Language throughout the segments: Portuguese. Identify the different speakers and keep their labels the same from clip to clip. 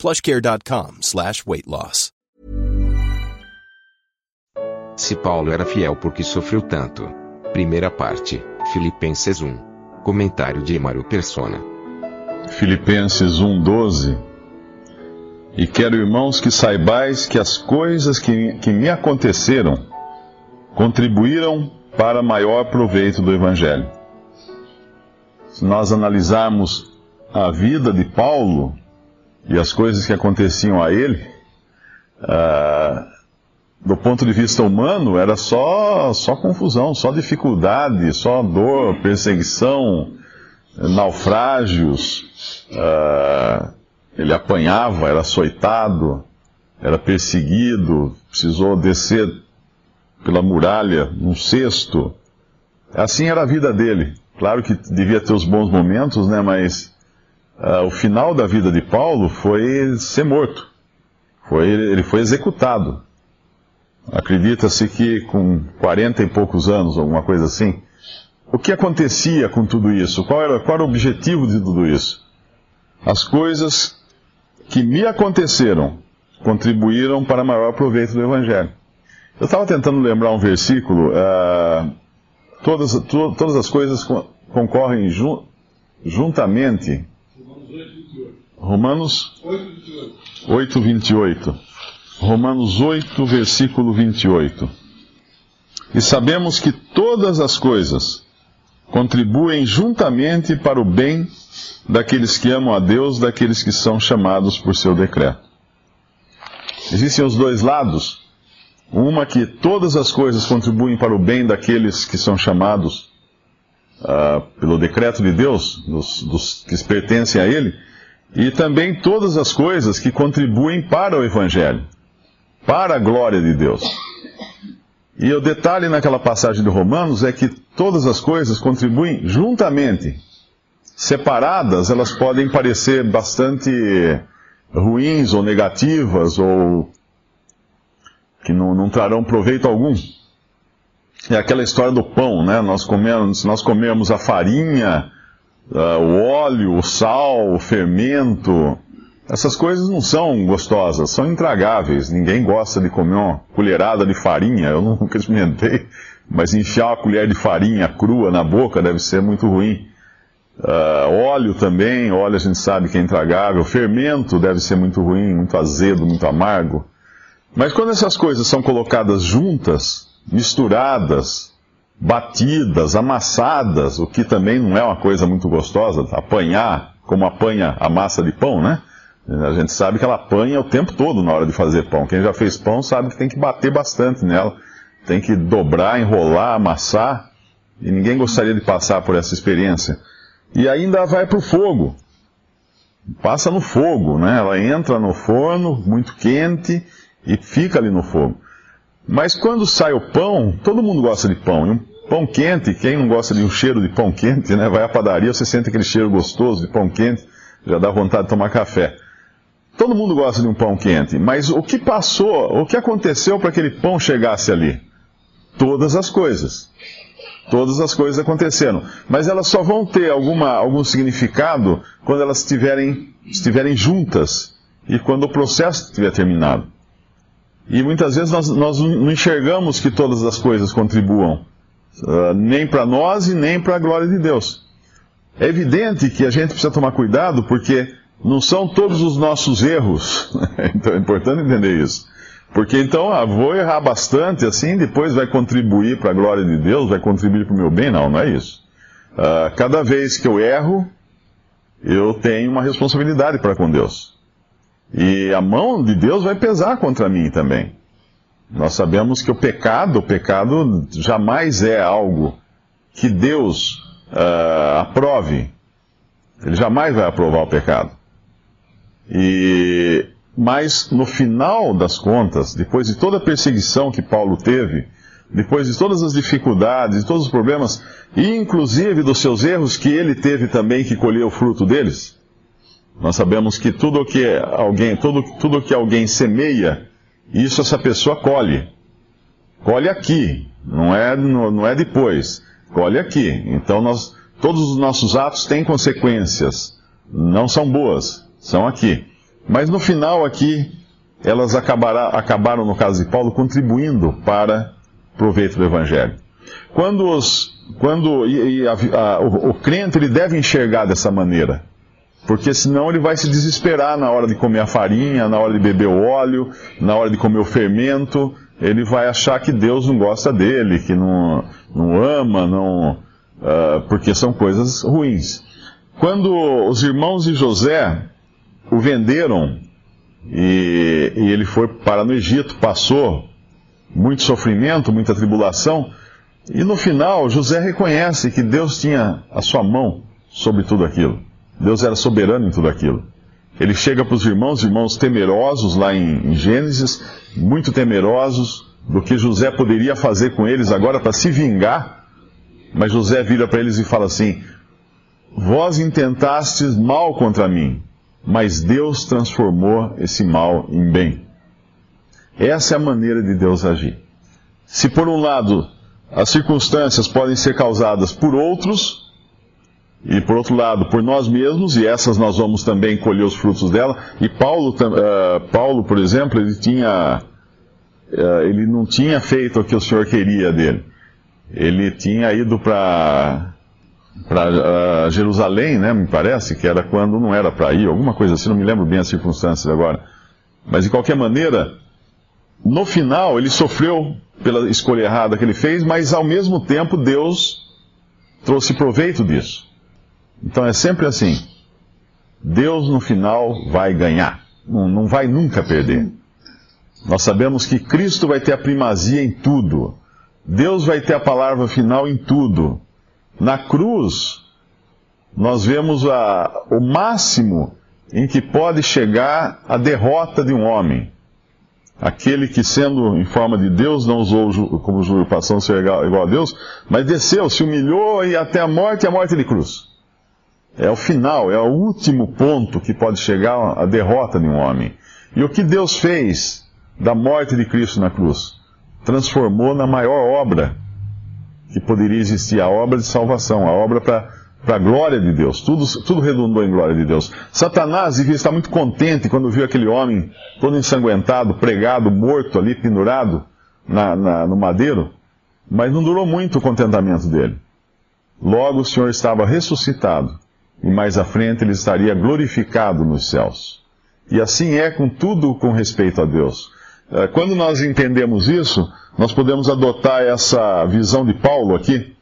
Speaker 1: plushcare.com slash weight loss.
Speaker 2: Se Paulo era fiel porque sofreu tanto. Primeira parte, Filipenses 1. Comentário de Emaro Persona.
Speaker 3: Filipenses 1:12 E quero, irmãos, que saibais que as coisas que, que me aconteceram contribuíram para maior proveito do Evangelho. Se nós analisarmos a vida de Paulo e as coisas que aconteciam a ele, ah, do ponto de vista humano, era só, só confusão, só dificuldade, só dor, perseguição, naufrágios. Ah, ele apanhava, era açoitado, era perseguido, precisou descer pela muralha num cesto. Assim era a vida dele. Claro que devia ter os bons momentos, né? Mas uh, o final da vida de Paulo foi ser morto. Foi, ele foi executado. Acredita-se que com 40 e poucos anos, alguma coisa assim. O que acontecia com tudo isso? Qual era, qual era o objetivo de tudo isso? As coisas que me aconteceram contribuíram para maior proveito do Evangelho. Eu estava tentando lembrar um versículo. Uh, todas, to, todas as coisas concorrem jun, juntamente. Romanos 8, 28. Romanos 8, versículo 28. E sabemos que todas as coisas contribuem juntamente para o bem daqueles que amam a Deus, daqueles que são chamados por seu decreto. Existem os dois lados. Uma que todas as coisas contribuem para o bem daqueles que são chamados uh, pelo decreto de Deus, dos, dos que pertencem a Ele, e também todas as coisas que contribuem para o Evangelho, para a glória de Deus. E o detalhe naquela passagem de Romanos é que todas as coisas contribuem juntamente. Separadas, elas podem parecer bastante ruins ou negativas ou que não, não trarão proveito algum. É aquela história do pão, né? Nós comemos, nós comemos a farinha, uh, o óleo, o sal, o fermento. Essas coisas não são gostosas, são intragáveis. Ninguém gosta de comer uma colherada de farinha. Eu nunca experimentei, mas enfiar uma colher de farinha crua na boca deve ser muito ruim. Uh, óleo também, óleo a gente sabe que é intragável. Fermento deve ser muito ruim, muito azedo, muito amargo. Mas quando essas coisas são colocadas juntas, misturadas, batidas, amassadas, o que também não é uma coisa muito gostosa, apanhar como apanha a massa de pão, né? A gente sabe que ela apanha o tempo todo na hora de fazer pão. Quem já fez pão sabe que tem que bater bastante nela, tem que dobrar, enrolar, amassar, e ninguém gostaria de passar por essa experiência. E ainda vai para o fogo. Passa no fogo, né? Ela entra no forno, muito quente, e fica ali no fogo. Mas quando sai o pão, todo mundo gosta de pão. E um pão quente, quem não gosta de um cheiro de pão quente, né? Vai à padaria, você sente aquele cheiro gostoso de pão quente, já dá vontade de tomar café. Todo mundo gosta de um pão quente, mas o que passou, o que aconteceu para aquele pão chegasse ali? Todas as coisas. Todas as coisas aconteceram. Mas elas só vão ter alguma, algum significado quando elas estiverem, estiverem juntas e quando o processo estiver terminado. E muitas vezes nós, nós não enxergamos que todas as coisas contribuam, uh, nem para nós e nem para a glória de Deus. É evidente que a gente precisa tomar cuidado porque não são todos os nossos erros. então é importante entender isso. Porque então, ah, vou errar bastante assim, depois vai contribuir para a glória de Deus, vai contribuir para o meu bem? Não, não é isso. Uh, cada vez que eu erro, eu tenho uma responsabilidade para com Deus. E a mão de Deus vai pesar contra mim também. Nós sabemos que o pecado, o pecado jamais é algo que Deus uh, aprove. Ele jamais vai aprovar o pecado. E Mas no final das contas, depois de toda a perseguição que Paulo teve, depois de todas as dificuldades, de todos os problemas, e inclusive dos seus erros que ele teve também que colher o fruto deles, nós sabemos que tudo que alguém, tudo, tudo que alguém semeia, isso essa pessoa colhe. Colhe aqui, não é, não é depois. Colhe aqui. Então nós, todos os nossos atos têm consequências. Não são boas, são aqui. Mas no final aqui, elas acabaram, no caso de Paulo, contribuindo para o proveito do Evangelho. Quando, os, quando e, e a, a, o, o crente ele deve enxergar dessa maneira. Porque senão ele vai se desesperar na hora de comer a farinha, na hora de beber o óleo, na hora de comer o fermento. Ele vai achar que Deus não gosta dele, que não, não ama, não, uh, porque são coisas ruins. Quando os irmãos de José o venderam e, e ele foi para no Egito, passou muito sofrimento, muita tribulação, e no final José reconhece que Deus tinha a sua mão sobre tudo aquilo. Deus era soberano em tudo aquilo. Ele chega para os irmãos, irmãos temerosos lá em, em Gênesis, muito temerosos do que José poderia fazer com eles agora para se vingar. Mas José vira para eles e fala assim: Vós intentastes mal contra mim, mas Deus transformou esse mal em bem. Essa é a maneira de Deus agir. Se por um lado as circunstâncias podem ser causadas por outros, e por outro lado, por nós mesmos, e essas nós vamos também colher os frutos dela. E Paulo, uh, Paulo por exemplo, ele tinha, uh, ele não tinha feito o que o Senhor queria dele. Ele tinha ido para para uh, Jerusalém, né, me parece, que era quando não era para ir, alguma coisa assim, não me lembro bem as circunstâncias agora. Mas de qualquer maneira, no final ele sofreu pela escolha errada que ele fez, mas ao mesmo tempo Deus trouxe proveito disso. Então é sempre assim. Deus no final vai ganhar. Não, não vai nunca perder. Nós sabemos que Cristo vai ter a primazia em tudo. Deus vai ter a palavra final em tudo. Na cruz, nós vemos a, o máximo em que pode chegar a derrota de um homem. Aquele que, sendo em forma de Deus, não usou como usurpação ser igual, a Deus, mas desceu, se humilhou e até a morte e a morte de cruz. É o final, é o último ponto que pode chegar à derrota de um homem. E o que Deus fez da morte de Cristo na cruz? Transformou na maior obra que poderia existir, a obra de salvação, a obra para a glória de Deus. Tudo, tudo redundou em glória de Deus. Satanás devia estar muito contente quando viu aquele homem todo ensanguentado, pregado, morto ali, pendurado na, na, no madeiro, mas não durou muito o contentamento dele. Logo o Senhor estava ressuscitado e mais à frente ele estaria glorificado nos céus. E assim é com tudo com respeito a Deus. Eh, quando nós entendemos isso, nós podemos adotar essa visão de Paulo aqui,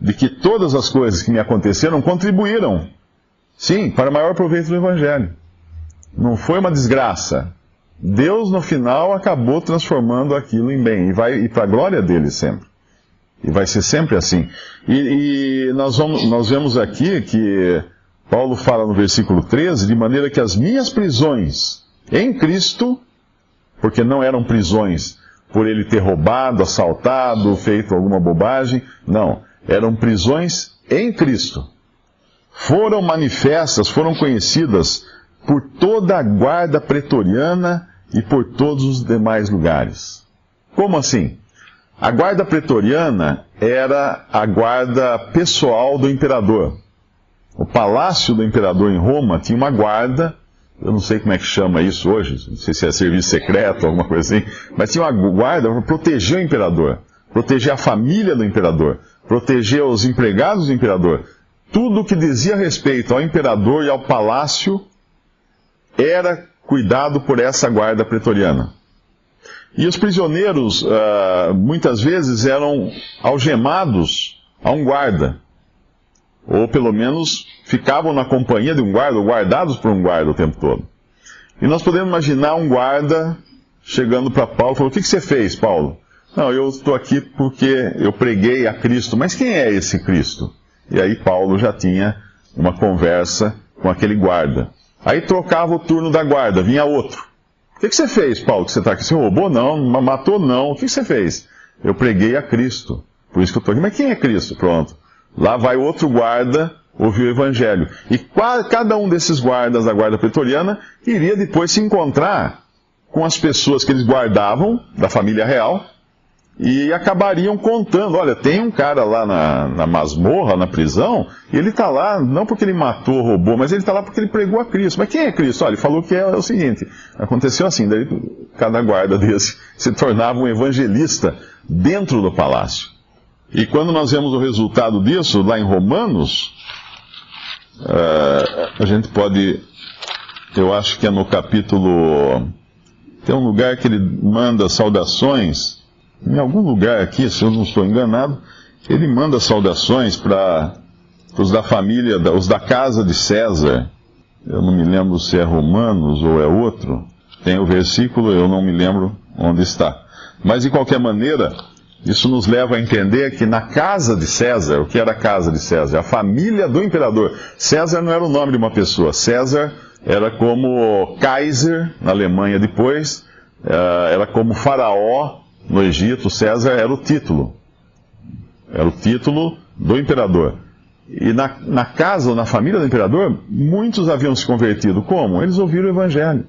Speaker 3: de que todas as coisas que me aconteceram contribuíram, sim, para o maior proveito do Evangelho. Não foi uma desgraça. Deus, no final, acabou transformando aquilo em bem, e vai e para a glória dele sempre. E vai ser sempre assim. E, e nós, vamos, nós vemos aqui que Paulo fala no versículo 13, de maneira que as minhas prisões em Cristo, porque não eram prisões por ele ter roubado, assaltado, feito alguma bobagem, não, eram prisões em Cristo. Foram manifestas, foram conhecidas por toda a guarda pretoriana e por todos os demais lugares. Como assim? A guarda pretoriana era a guarda pessoal do imperador. O palácio do imperador em Roma tinha uma guarda, eu não sei como é que chama isso hoje, não sei se é serviço secreto, alguma coisa assim, mas tinha uma guarda para proteger o imperador, proteger a família do imperador, proteger os empregados do imperador. Tudo que dizia respeito ao imperador e ao palácio era cuidado por essa guarda pretoriana. E os prisioneiros, uh, muitas vezes, eram algemados a um guarda. Ou pelo menos ficavam na companhia de um guarda, ou guardados por um guarda o tempo todo. E nós podemos imaginar um guarda chegando para Paulo e falando: O que, que você fez, Paulo? Não, eu estou aqui porque eu preguei a Cristo. Mas quem é esse Cristo? E aí Paulo já tinha uma conversa com aquele guarda. Aí trocava o turno da guarda, vinha outro. O que, que você fez, Paulo, que você está aqui? Você roubou? Não. Matou? Não. O que, que você fez? Eu preguei a Cristo. Por isso que eu estou aqui. Mas quem é Cristo? Pronto. Lá vai outro guarda ouvir o evangelho. E cada um desses guardas da guarda pretoriana iria depois se encontrar com as pessoas que eles guardavam, da família real, e acabariam contando: olha, tem um cara lá na, na masmorra, na prisão, e ele está lá não porque ele matou, roubou, mas ele está lá porque ele pregou a Cristo. Mas quem é Cristo? Olha, ele falou que é, é o seguinte: aconteceu assim, daí cada guarda desse se tornava um evangelista dentro do palácio. E quando nós vemos o resultado disso, lá em Romanos, uh, a gente pode, eu acho que é no capítulo. Tem um lugar que ele manda saudações em algum lugar aqui, se eu não estou enganado, ele manda saudações para os da família, os da casa de César. Eu não me lembro se é Romanos ou é outro. Tem o versículo, eu não me lembro onde está. Mas de qualquer maneira, isso nos leva a entender que na casa de César, o que era a casa de César? A família do imperador. César não era o nome de uma pessoa. César era como Kaiser na Alemanha depois, eh, era como Faraó no Egito, César era o título. Era o título do imperador. E na, na casa na família do imperador, muitos haviam se convertido. Como? Eles ouviram o evangelho.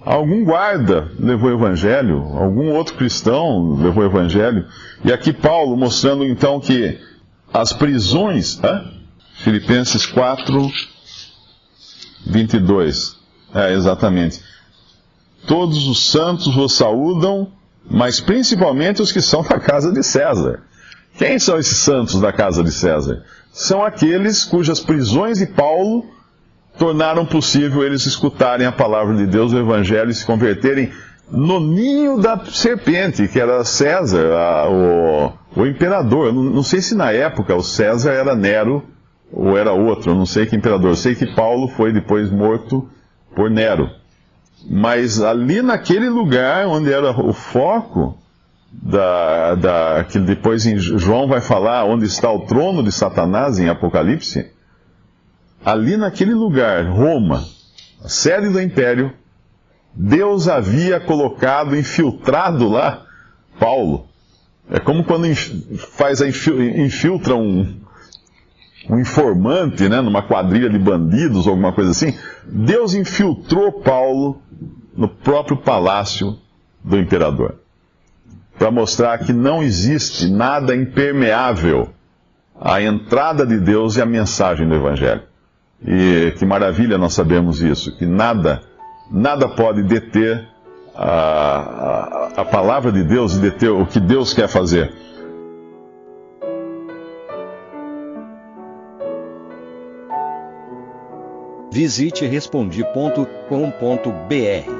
Speaker 3: Algum guarda levou o evangelho, algum outro cristão levou o evangelho. E aqui Paulo mostrando então que as prisões, hã? Filipenses 4, 22. É, exatamente. Todos os santos vos saúdam mas principalmente os que são da casa de César. Quem são esses santos da casa de César? São aqueles cujas prisões de Paulo tornaram possível eles escutarem a palavra de Deus, o Evangelho, e se converterem no ninho da serpente, que era César, a, o, o, imperador. Não, não, sei se na época o César era Nero ou era outro, não sei que imperador. Sei que Paulo foi depois morto por Nero. Mas ali naquele lugar onde era o foco, da, da, que depois João vai falar onde está o trono de Satanás em Apocalipse, ali naquele lugar, Roma, a sede do império, Deus havia colocado, infiltrado lá Paulo. É como quando faz a infiltra um, um informante, né, numa quadrilha de bandidos ou alguma coisa assim. Deus infiltrou Paulo no próprio palácio do imperador, para mostrar que não existe nada impermeável à entrada de Deus e à mensagem do Evangelho. E que maravilha nós sabemos isso, que nada, nada pode deter a, a, a palavra de Deus e deter o que Deus quer fazer.
Speaker 4: Visite respondi.com.br